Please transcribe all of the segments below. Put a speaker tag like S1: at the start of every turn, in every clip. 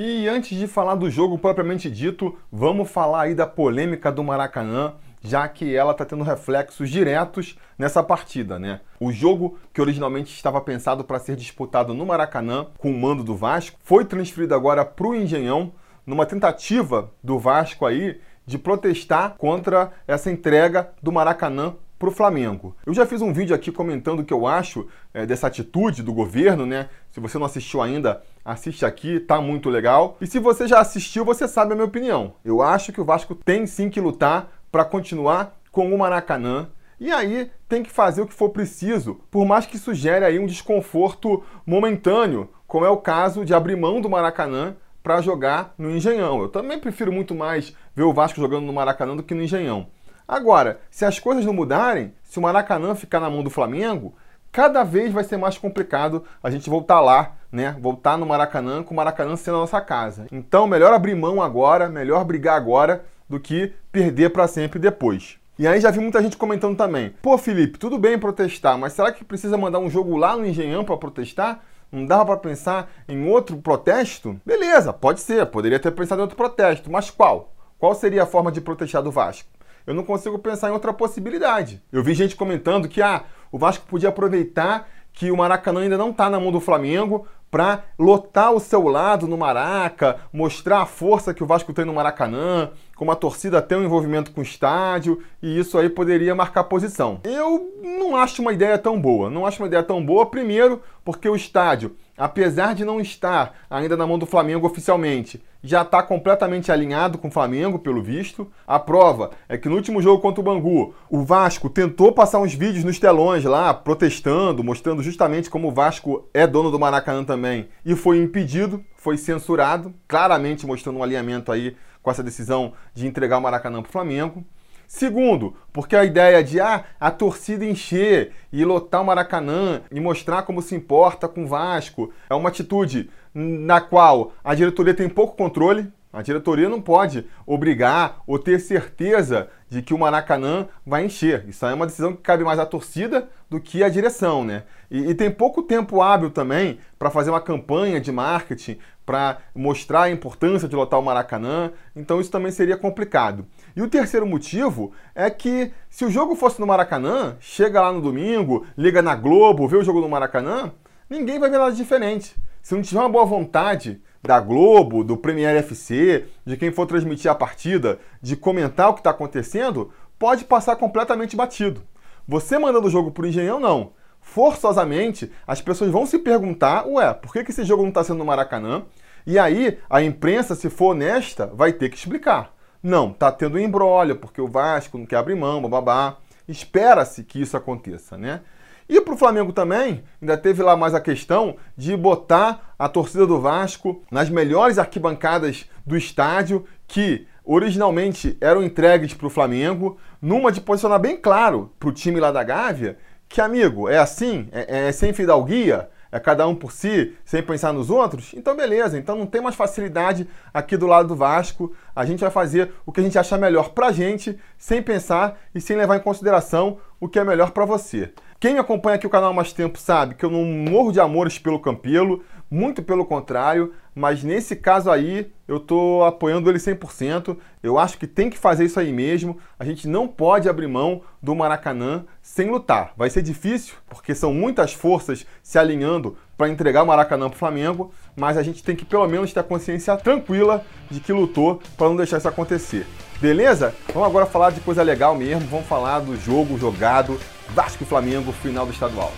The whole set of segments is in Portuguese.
S1: E antes de falar do jogo propriamente dito, vamos falar aí da polêmica do Maracanã, já que ela está tendo reflexos diretos nessa partida, né? O jogo que originalmente estava pensado para ser disputado no Maracanã, com o mando do Vasco, foi transferido agora para o Engenhão, numa tentativa do Vasco aí de protestar contra essa entrega do Maracanã para o Flamengo. Eu já fiz um vídeo aqui comentando o que eu acho é, dessa atitude do governo, né? Se você não assistiu ainda, assiste aqui, tá muito legal. E se você já assistiu, você sabe a minha opinião. Eu acho que o Vasco tem sim que lutar para continuar com o Maracanã. E aí tem que fazer o que for preciso, por mais que sugere aí um desconforto momentâneo, como é o caso de abrir mão do Maracanã para jogar no Engenhão. Eu também prefiro muito mais ver o Vasco jogando no Maracanã do que no Engenhão. Agora, se as coisas não mudarem, se o Maracanã ficar na mão do Flamengo, cada vez vai ser mais complicado a gente voltar lá, né? Voltar no Maracanã com o Maracanã sendo a nossa casa. Então, melhor abrir mão agora, melhor brigar agora do que perder para sempre depois. E aí já vi muita gente comentando também: "Pô, Felipe, tudo bem protestar, mas será que precisa mandar um jogo lá no Engenhão para protestar?" Não dava para pensar em outro protesto? Beleza, pode ser, poderia ter pensado em outro protesto, mas qual? Qual seria a forma de protestar do Vasco? Eu não consigo pensar em outra possibilidade. Eu vi gente comentando que ah, o Vasco podia aproveitar que o Maracanã ainda não está na mão do Flamengo para lotar o seu lado no Maraca, mostrar a força que o Vasco tem no Maracanã, como a torcida tem um envolvimento com o estádio, e isso aí poderia marcar posição. Eu não acho uma ideia tão boa. Não acho uma ideia tão boa, primeiro, porque o estádio, apesar de não estar ainda na mão do Flamengo oficialmente, já está completamente alinhado com o Flamengo, pelo visto. A prova é que no último jogo contra o Bangu, o Vasco tentou passar uns vídeos nos telões lá, protestando, mostrando justamente como o Vasco é dono do Maracanã também, e foi impedido, foi censurado, claramente mostrando um alinhamento aí com essa decisão de entregar o Maracanã para o Flamengo. Segundo, porque a ideia de ah, a torcida encher e lotar o Maracanã e mostrar como se importa com o Vasco é uma atitude na qual a diretoria tem pouco controle. A diretoria não pode obrigar ou ter certeza de que o Maracanã vai encher. Isso aí é uma decisão que cabe mais à torcida do que à direção, né? E, e tem pouco tempo hábil também para fazer uma campanha de marketing, para mostrar a importância de lotar o Maracanã, então isso também seria complicado. E o terceiro motivo é que se o jogo fosse no Maracanã, chega lá no domingo, liga na Globo, vê o jogo no Maracanã, ninguém vai ver nada diferente. Se não tiver uma boa vontade da Globo, do Premier FC, de quem for transmitir a partida, de comentar o que está acontecendo, pode passar completamente batido. Você mandando o jogo para o Engenhão, não forçosamente as pessoas vão se perguntar: ué, por que, que esse jogo não está sendo no Maracanã? E aí a imprensa, se for honesta, vai ter que explicar. Não, tá tendo embrólio, porque o Vasco não quer abrir mão, babá. Espera-se que isso aconteça, né? E para o Flamengo também, ainda teve lá mais a questão de botar a torcida do Vasco nas melhores arquibancadas do estádio, que originalmente eram entregues para o Flamengo, numa de posicionar bem claro para o time lá da Gávea que, amigo, é assim? É, é sem fidalguia? É cada um por si, sem pensar nos outros? Então, beleza. Então, não tem mais facilidade aqui do lado do Vasco. A gente vai fazer o que a gente achar melhor pra gente, sem pensar e sem levar em consideração o que é melhor para você. Quem acompanha aqui o canal há mais tempo sabe que eu não morro de amores pelo Campelo, muito pelo contrário, mas nesse caso aí eu estou apoiando ele 100%. Eu acho que tem que fazer isso aí mesmo. A gente não pode abrir mão do Maracanã sem lutar. Vai ser difícil, porque são muitas forças se alinhando para entregar o Maracanã para o Flamengo, mas a gente tem que pelo menos ter a consciência tranquila de que lutou para não deixar isso acontecer. Beleza? Vamos agora falar de coisa legal mesmo. Vamos falar do jogo jogado Vasco Flamengo, final do estadual.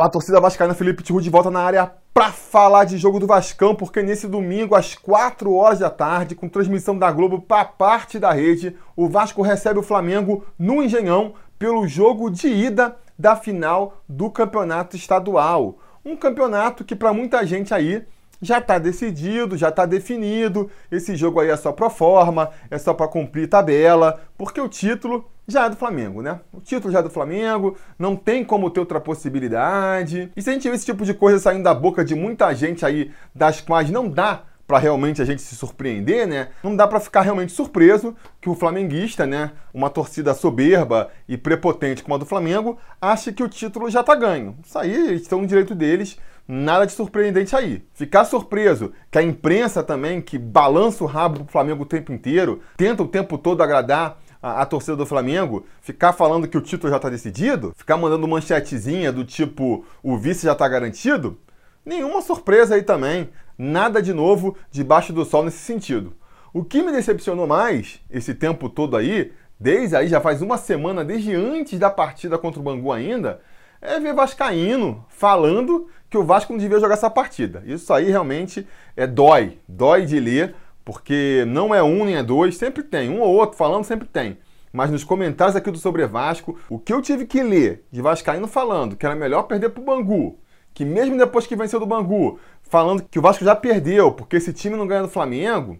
S1: Fala, torcida vascaína, Felipe Tiru de volta na área para falar de jogo do Vascão, porque nesse domingo às 4 horas da tarde, com transmissão da Globo para parte da rede, o Vasco recebe o Flamengo no Engenhão pelo jogo de ida da final do Campeonato Estadual. Um campeonato que para muita gente aí já está decidido, já está definido. Esse jogo aí é só pro forma, é só para cumprir tabela, porque o título já é do Flamengo, né? O título já é do Flamengo, não tem como ter outra possibilidade. E se a gente vê esse tipo de coisa saindo da boca de muita gente aí, das quais não dá para realmente a gente se surpreender, né? Não dá para ficar realmente surpreso que o flamenguista, né, uma torcida soberba e prepotente como a do Flamengo, ache que o título já tá ganho. Isso aí, eles estão no direito deles, nada de surpreendente aí. Ficar surpreso que a imprensa também, que balança o rabo pro Flamengo o tempo inteiro, tenta o tempo todo agradar a, a, torcida do Flamengo, ficar falando que o título já está decidido, ficar mandando manchetezinha do tipo o vice já está garantido, nenhuma surpresa aí também. Nada de novo debaixo do sol nesse sentido. O que me decepcionou mais esse tempo todo aí, desde aí já faz uma semana, desde antes da partida contra o Bangu ainda, é ver Vascaíno falando que o Vasco não devia jogar essa partida. Isso aí realmente é dói, dói de ler, porque não é um nem é dois, sempre tem, um ou outro falando sempre tem. Mas nos comentários aqui do Sobre Vasco, o que eu tive que ler de Vascaíno falando que era melhor perder pro Bangu, que mesmo depois que venceu do Bangu, falando que o Vasco já perdeu, porque esse time não ganha do Flamengo,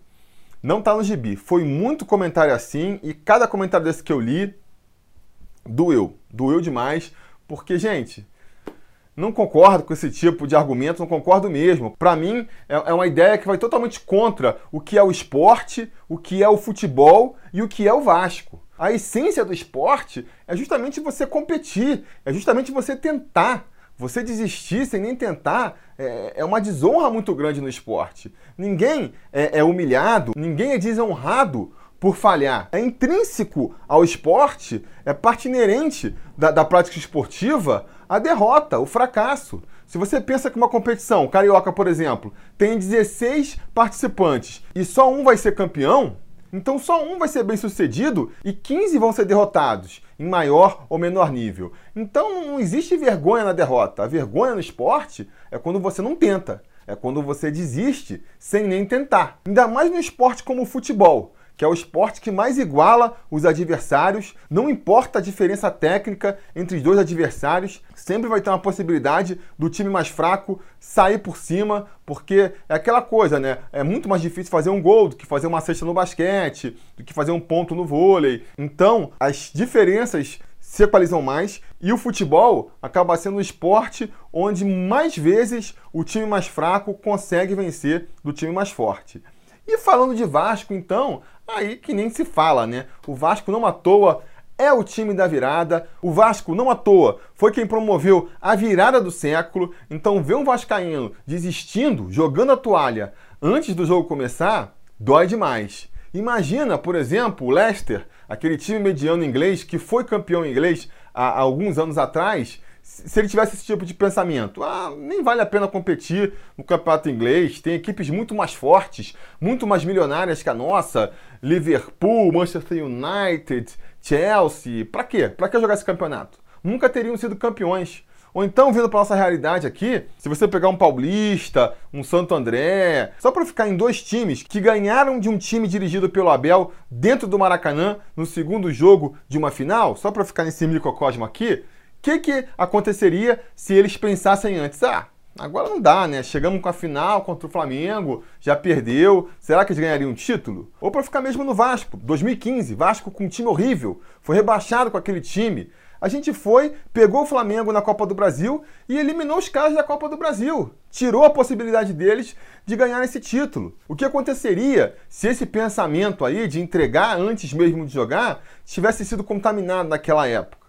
S1: não tá no gibi. Foi muito comentário assim, e cada comentário desse que eu li doeu. Doeu demais, porque, gente, não concordo com esse tipo de argumento, não concordo mesmo. Para mim, é, é uma ideia que vai totalmente contra o que é o esporte, o que é o futebol e o que é o Vasco. A essência do esporte é justamente você competir, é justamente você tentar. Você desistir sem nem tentar é, é uma desonra muito grande no esporte. Ninguém é, é humilhado, ninguém é desonrado por falhar. É intrínseco ao esporte, é parte inerente da, da, prática esportiva a derrota, o fracasso. Se você pensa que uma competição, carioca, por exemplo, tem 16 participantes e só um vai ser campeão, então só um vai ser bem sucedido e 15 vão ser derrotados, em maior ou menor nível. Então não existe vergonha na derrota. A vergonha no esporte é quando você não tenta, é quando você desiste sem nem tentar. Ainda mais no esporte como o futebol que é o esporte que mais iguala os adversários, não importa a diferença técnica entre os dois adversários, sempre vai ter uma possibilidade do time mais fraco sair por cima, porque é aquela coisa, né? É muito mais difícil fazer um gol do que fazer uma cesta no basquete, do que fazer um ponto no vôlei. Então, as diferenças se equalizam mais e o futebol acaba sendo um esporte onde mais vezes o time mais fraco consegue vencer do time mais forte. E falando de Vasco, então, aí que nem se fala, né? O Vasco não à toa é o time da virada. O Vasco, não à toa, foi quem promoveu a virada do século. Então, ver um Vascaíno desistindo, jogando a toalha antes do jogo começar, dói demais. Imagina, por exemplo, o Leicester, aquele time mediano inglês que foi campeão inglês há, há alguns anos atrás, se ele tivesse esse tipo de pensamento, ah, nem vale a pena competir no campeonato inglês, tem equipes muito mais fortes, muito mais milionárias que a nossa, Liverpool, Manchester United, Chelsea, para quê? Para que jogar esse campeonato? Nunca teriam sido campeões. Ou então, vindo para nossa realidade aqui, se você pegar um Paulista, um Santo André, só para ficar em dois times que ganharam de um time dirigido pelo Abel dentro do Maracanã no segundo jogo de uma final, só para ficar nesse microcosmo aqui, que, que aconteceria se eles pensassem antes? Ah, agora não dá, né? Chegamos com a final contra o Flamengo, já perdeu. Será que eles ganhariam um título? Ou para ficar mesmo no Vasco, 2015, Vasco com um time horrível, foi rebaixado com aquele time. A gente foi, pegou o Flamengo na Copa do Brasil e eliminou os caras da Copa do Brasil. Tirou a possibilidade deles de ganhar esse título. O que aconteceria se esse pensamento aí de entregar antes mesmo de jogar tivesse sido contaminado naquela época?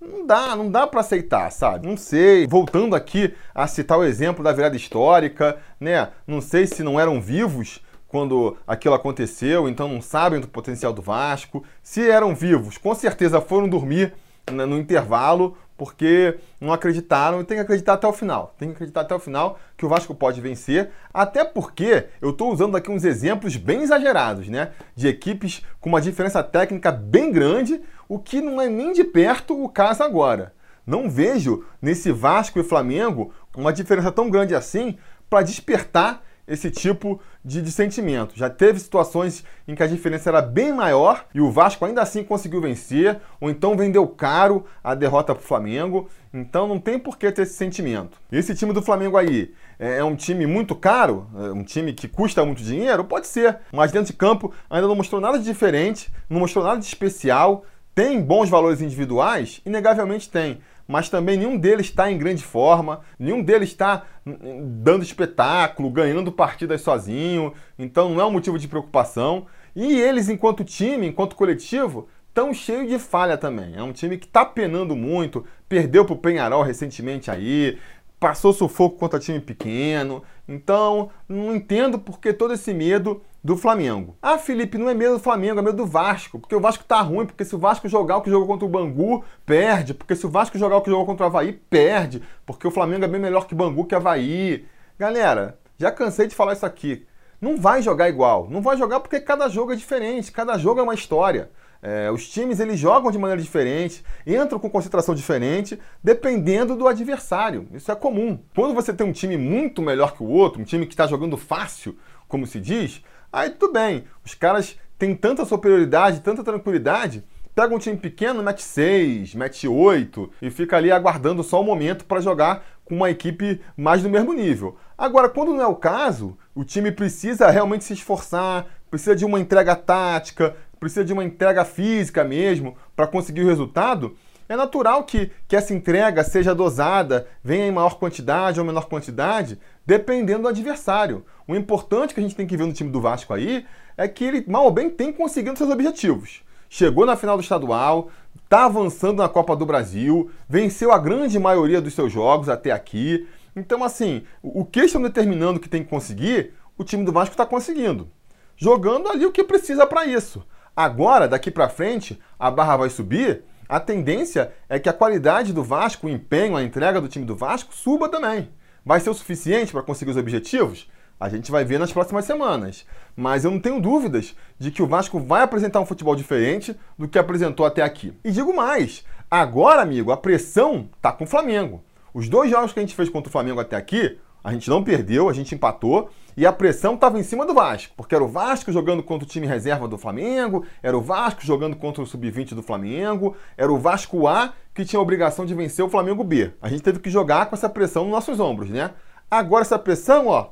S1: Não dá, não dá para aceitar, sabe? Não sei. Voltando aqui a citar o exemplo da virada histórica, né? Não sei se não eram vivos quando aquilo aconteceu, então não sabem do potencial do Vasco. Se eram vivos, com certeza foram dormir no intervalo porque não acreditaram e tem que acreditar até o final. Tem que acreditar até o final que o Vasco pode vencer, até porque eu estou usando aqui uns exemplos bem exagerados, né? De equipes com uma diferença técnica bem grande, o que não é nem de perto o caso agora. Não vejo nesse Vasco e Flamengo uma diferença tão grande assim para despertar esse tipo de, de, sentimento. Já teve situações em que a diferença era bem maior e o Vasco ainda assim conseguiu vencer, ou então vendeu caro a derrota para o Flamengo. Então não tem por que ter esse sentimento. Esse time do Flamengo aí é, é um time muito caro, é um time que custa muito dinheiro? Pode ser, mas dentro de campo ainda não mostrou nada de diferente, não mostrou nada de especial tem bons valores individuais? Inegavelmente tem. Mas também nenhum deles está em grande forma, nenhum deles está dando espetáculo, ganhando partidas sozinho, então não é um motivo de preocupação. E eles, enquanto time, enquanto coletivo, estão cheios de falha também. É um time que está penando muito, perdeu para o Penharol recentemente aí, passou sufoco contra time pequeno. Então, não entendo por que todo esse medo do Flamengo. Ah, Felipe, não é medo do Flamengo, é medo do Vasco. Porque o Vasco tá ruim, porque se o Vasco jogar o que jogou contra o Bangu, perde. Porque se o Vasco jogar o que jogou contra o Havaí, perde. Porque o Flamengo é bem melhor que Bangu que Havaí. Galera, já cansei de falar isso aqui. Não vai jogar igual. Não vai jogar porque cada jogo é diferente, cada jogo é uma história. É, os times eles jogam de maneira diferente, entram com concentração diferente, dependendo do adversário. Isso é comum. Quando você tem um time muito melhor que o outro, um time que está jogando fácil, como se diz, aí tudo bem. Os caras têm tanta superioridade, tanta tranquilidade, pega um time pequeno, mete 6, mete 8 e fica ali aguardando só o momento para jogar com uma equipe mais do mesmo nível. Agora, quando não é o caso, o time precisa realmente se esforçar, precisa de uma entrega tática, precisa de uma entrega física mesmo para conseguir o resultado, é natural que, que essa entrega seja dosada, venha em maior quantidade ou menor quantidade, dependendo do adversário. O importante que a gente tem que ver no time do Vasco aí é que ele, mal ou bem, tem conseguido seus objetivos. Chegou na final do estadual, está avançando na Copa do Brasil, venceu a grande maioria dos seus jogos até aqui. Então, assim, o que estão determinando que tem que conseguir, o time do Vasco está conseguindo. Jogando ali o que precisa para isso. Agora, daqui para frente, a barra vai subir. A tendência é que a qualidade do Vasco, o empenho, a entrega do time do Vasco suba também. Vai ser o suficiente para conseguir os objetivos? A gente vai ver nas próximas semanas. Mas eu não tenho dúvidas de que o Vasco vai apresentar um futebol diferente do que apresentou até aqui. E digo mais: agora, amigo, a pressão tá com o Flamengo. Os dois jogos que a gente fez contra o Flamengo até aqui, a gente não perdeu, a gente empatou e a pressão estava em cima do Vasco, porque era o Vasco jogando contra o time reserva do Flamengo, era o Vasco jogando contra o sub-20 do Flamengo, era o Vasco A que tinha a obrigação de vencer o Flamengo B. A gente teve que jogar com essa pressão nos nossos ombros, né? Agora essa pressão, ó,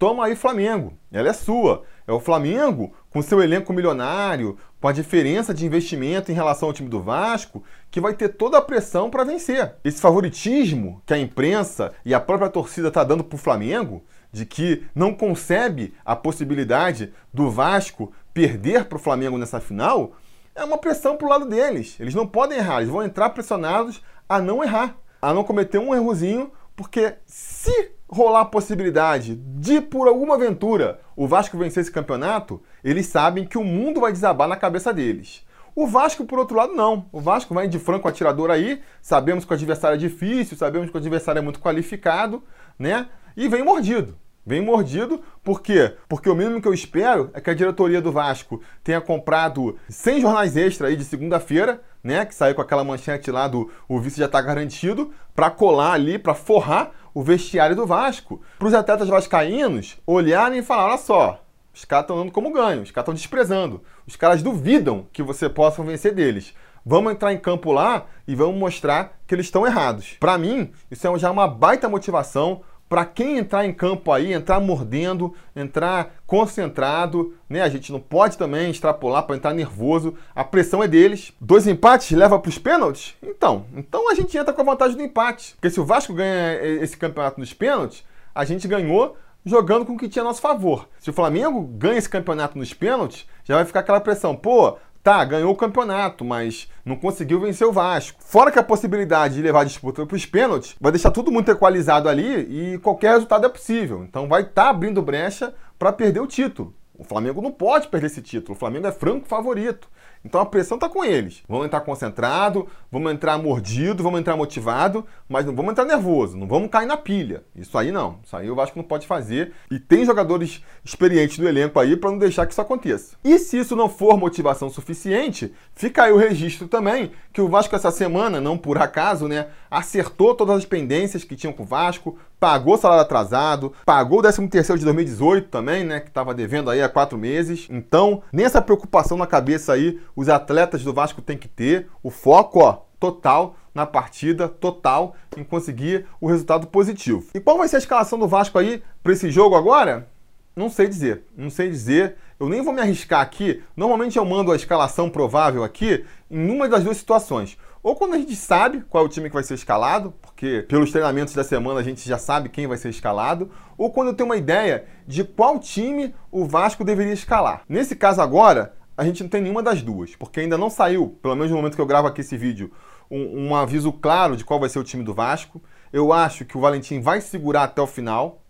S1: toma aí Flamengo, ela é sua. É o Flamengo com seu elenco milionário, com a diferença de investimento em relação ao time do Vasco, que vai ter toda a pressão para vencer. Esse favoritismo que a imprensa e a própria torcida está dando para o Flamengo de que não concebe a possibilidade do Vasco perder para o Flamengo nessa final, é uma pressão para o lado deles. Eles não podem errar, eles vão entrar pressionados a não errar, a não cometer um errozinho, porque se rolar a possibilidade de, por alguma aventura, o Vasco vencer esse campeonato, eles sabem que o mundo vai desabar na cabeça deles. O Vasco, por outro lado, não. O Vasco vai de franco atirador aí. Sabemos que o adversário é difícil, sabemos que o adversário é muito qualificado, né? e vem mordido. Vem mordido, por quê? Porque o mínimo que eu espero é que a diretoria do Vasco tenha comprado 100 jornais extra aí de segunda-feira, né? Que saiu com aquela manchete lá do o vice já está garantido, para colar ali, para forrar o vestiário do Vasco. Para os atletas vascaínos olharem e falar: olha só, os caras estão dando como ganho, os caras estão desprezando, os caras duvidam que você possa vencer deles. Vamos entrar em campo lá e vamos mostrar que eles estão errados. Para mim, isso é já uma baita motivação para quem entrar em campo aí, entrar mordendo, entrar concentrado, né? A gente não pode também extrapolar para entrar nervoso. A pressão é deles. Dois empates leva para os pênaltis? Então, então a gente entra com a vantagem do empate. Porque se o Vasco ganha esse campeonato nos pênaltis, a gente ganhou jogando com o que tinha a nosso favor. Se o Flamengo ganha esse campeonato nos pênaltis, já vai ficar aquela pressão, pô, Tá, ganhou o campeonato, mas não conseguiu vencer o Vasco. Fora que a possibilidade de levar a disputa para os pênaltis vai deixar tudo muito equalizado ali e qualquer resultado é possível. Então vai estar tá abrindo brecha para perder o título. O Flamengo não pode perder esse título. O Flamengo é franco favorito. Então a pressão está com eles. Vamos entrar concentrado, vamos entrar mordido, vamos entrar motivado, mas não vamos entrar nervoso, não vamos cair na pilha. Isso aí não. Isso aí o Vasco não pode fazer. E tem jogadores experientes do elenco aí para não deixar que isso aconteça. E se isso não for motivação suficiente, fica aí o registro também que o Vasco essa semana, não por acaso, né, acertou todas as pendências que tinham com o Vasco, pagou salário atrasado, pagou o 13 terceiro de 2018 também, né, que estava devendo aí há quatro meses. Então, nessa preocupação na cabeça aí, os atletas do Vasco têm que ter o foco, ó, total na partida, total em conseguir o resultado positivo. E qual vai ser a escalação do Vasco aí para esse jogo agora? Não sei dizer, não sei dizer. eu nem vou me arriscar aqui. Normalmente eu mando a escalação provável aqui em uma das duas situações. Ou quando a gente sabe qual é o time que vai ser escalado, porque pelos treinamentos da semana a gente já sabe quem vai ser escalado, ou quando eu tenho uma ideia de qual time o Vasco deveria escalar. Nesse caso agora, a gente não tem nenhuma das duas, porque ainda não saiu, pelo menos no momento que eu gravo aqui esse vídeo, um, um aviso claro de qual vai ser o time do Vasco. Eu acho que o Valentim vai segurar até o final.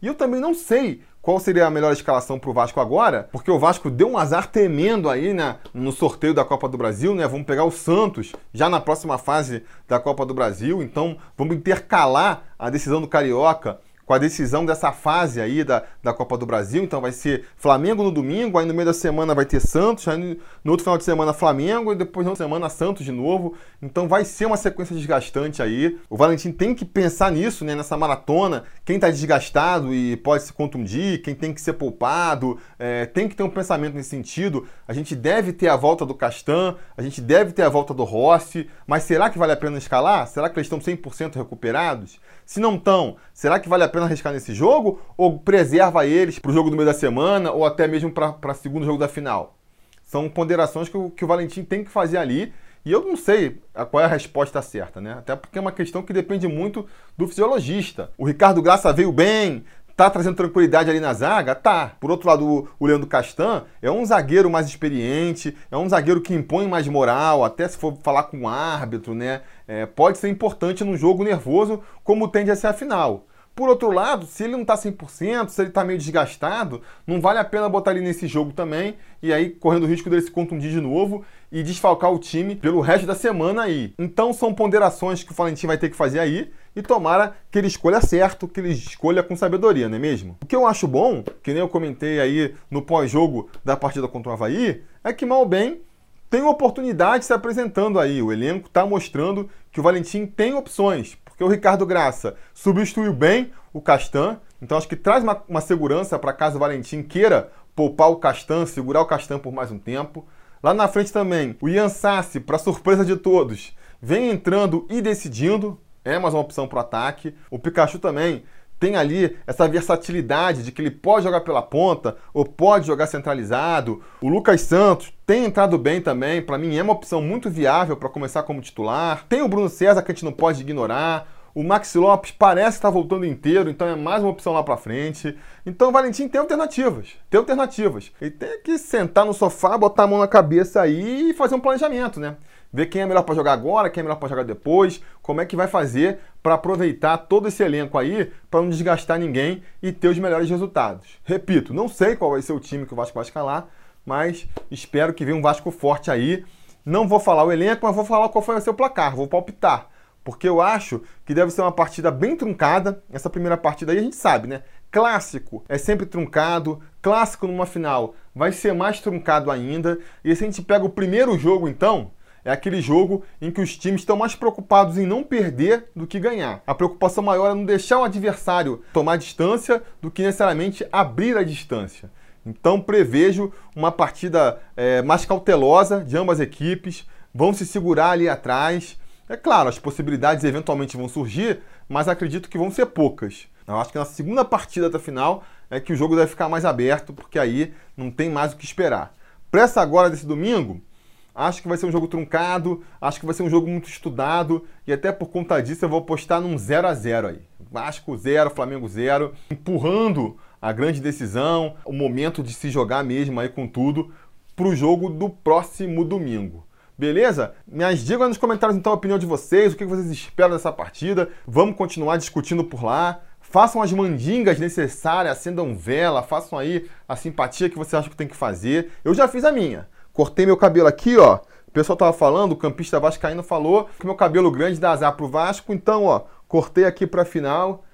S1: E eu também não sei qual seria a melhor escalação para o Vasco agora, porque o Vasco deu um azar tremendo aí né, no sorteio da Copa do Brasil, né? Vamos pegar o Santos já na próxima fase da Copa do Brasil, então vamos intercalar a decisão do Carioca com a decisão dessa fase aí da, da Copa do Brasil. Então vai ser Flamengo no domingo, aí no meio da semana vai ter Santos, aí no outro final de semana Flamengo e depois na outra semana Santos de novo. Então vai ser uma sequência desgastante aí. O Valentim tem que pensar nisso, né, nessa maratona. Quem está desgastado e pode se contundir, quem tem que ser poupado, é, tem que ter um pensamento nesse sentido. A gente deve ter a volta do Castan, a gente deve ter a volta do Rossi, mas será que vale a pena escalar? Será que eles estão 100% recuperados? Se não estão, será que vale a pena arriscar nesse jogo? Ou preserva eles para o jogo do meio da semana ou até mesmo para o segundo jogo da final? São ponderações que o, que o Valentim tem que fazer ali. E eu não sei qual é a resposta certa, né? Até porque é uma questão que depende muito do fisiologista. O Ricardo Graça veio bem, Tá trazendo tranquilidade ali na zaga? Tá. Por outro lado, o Leandro Castan é um zagueiro mais experiente, é um zagueiro que impõe mais moral, até se for falar com o árbitro, né? É, pode ser importante num jogo nervoso, como tende a ser a final. Por outro lado, se ele não está 100%, se ele está meio desgastado, não vale a pena botar ele nesse jogo também e aí correndo o risco dele se contundir de novo e desfalcar o time pelo resto da semana aí. Então são ponderações que o Valentim vai ter que fazer aí e tomara que ele escolha certo, que ele escolha com sabedoria, não é mesmo? O que eu acho bom, que nem eu comentei aí no pós-jogo da partida contra o Havaí, é que mal bem tem oportunidade se apresentando aí. O elenco está mostrando que o Valentim tem opções, porque o Ricardo Graça substituiu bem o Castan, então acho que traz uma, uma segurança para caso o Valentim queira poupar o Castan, segurar o Castan por mais um tempo. Lá na frente também, o Ian Sassi, para surpresa de todos, vem entrando e decidindo, é mais uma opção para o ataque. O Pikachu também tem ali essa versatilidade de que ele pode jogar pela ponta ou pode jogar centralizado. O Lucas Santos tem entrado bem também, para mim é uma opção muito viável para começar como titular. Tem o Bruno César que a gente não pode ignorar. O Maxi Lopes parece estar voltando inteiro, então é mais uma opção lá para frente. Então o Valentim tem alternativas, tem alternativas. Ele tem que sentar no sofá, botar a mão na cabeça aí e fazer um planejamento, né? ver quem é melhor para jogar agora, quem é melhor para jogar depois, como é que vai fazer para aproveitar todo esse elenco aí, para não desgastar ninguém e ter os melhores resultados. Repito, não sei qual vai ser o time que o Vasco vai escalar, mas espero que venha um Vasco forte aí. Não vou falar o elenco, mas vou falar qual foi o seu placar, vou palpitar. Porque eu acho que deve ser uma partida bem truncada. Essa primeira partida aí a gente sabe, né? Clássico é sempre truncado, clássico numa final vai ser mais truncado ainda. E se a gente pega o primeiro jogo, então, é aquele jogo em que os times estão mais preocupados em não perder do que ganhar. A preocupação maior é não deixar o adversário tomar distância do que necessariamente abrir a distância. Então prevejo uma partida é, mais cautelosa de ambas equipes, vão se segurar ali atrás. É claro, as possibilidades eventualmente vão surgir, mas acredito que vão ser poucas. Eu acho que na segunda partida da final é que o jogo deve ficar mais aberto, porque aí não tem mais o que esperar. Para essa agora desse domingo, Acho que vai ser um jogo truncado, acho que vai ser um jogo muito estudado e até por conta disso eu vou apostar num 0 a 0 aí. Vasco 0, Flamengo 0, empurrando a grande decisão, o momento de se jogar mesmo aí com tudo para o jogo do próximo domingo. Beleza? Me digam nos comentários então a opinião de vocês, o que vocês esperam dessa partida. Vamos continuar discutindo por lá. Façam as mandingas necessárias, acendam vela, façam aí a simpatia que você acha que tem que fazer. Eu já fiz a minha. Cortei meu cabelo aqui, ó. O pessoal tava falando, o campista vascaíno falou que meu cabelo grande dá azar pro Vasco, então, ó, cortei aqui pra final,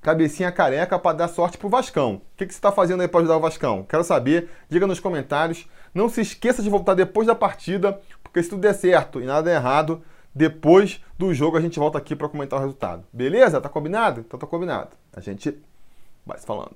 S1: cabecinha careca para dar sorte pro Vascão. O que, que você tá fazendo aí para ajudar o Vascão? Quero saber, diga nos comentários. Não se esqueça de voltar depois da partida, porque se tudo der certo e nada der errado, depois do jogo a gente volta aqui para comentar o resultado. Beleza? Tá combinado? Então tá combinado. A gente vai se falando.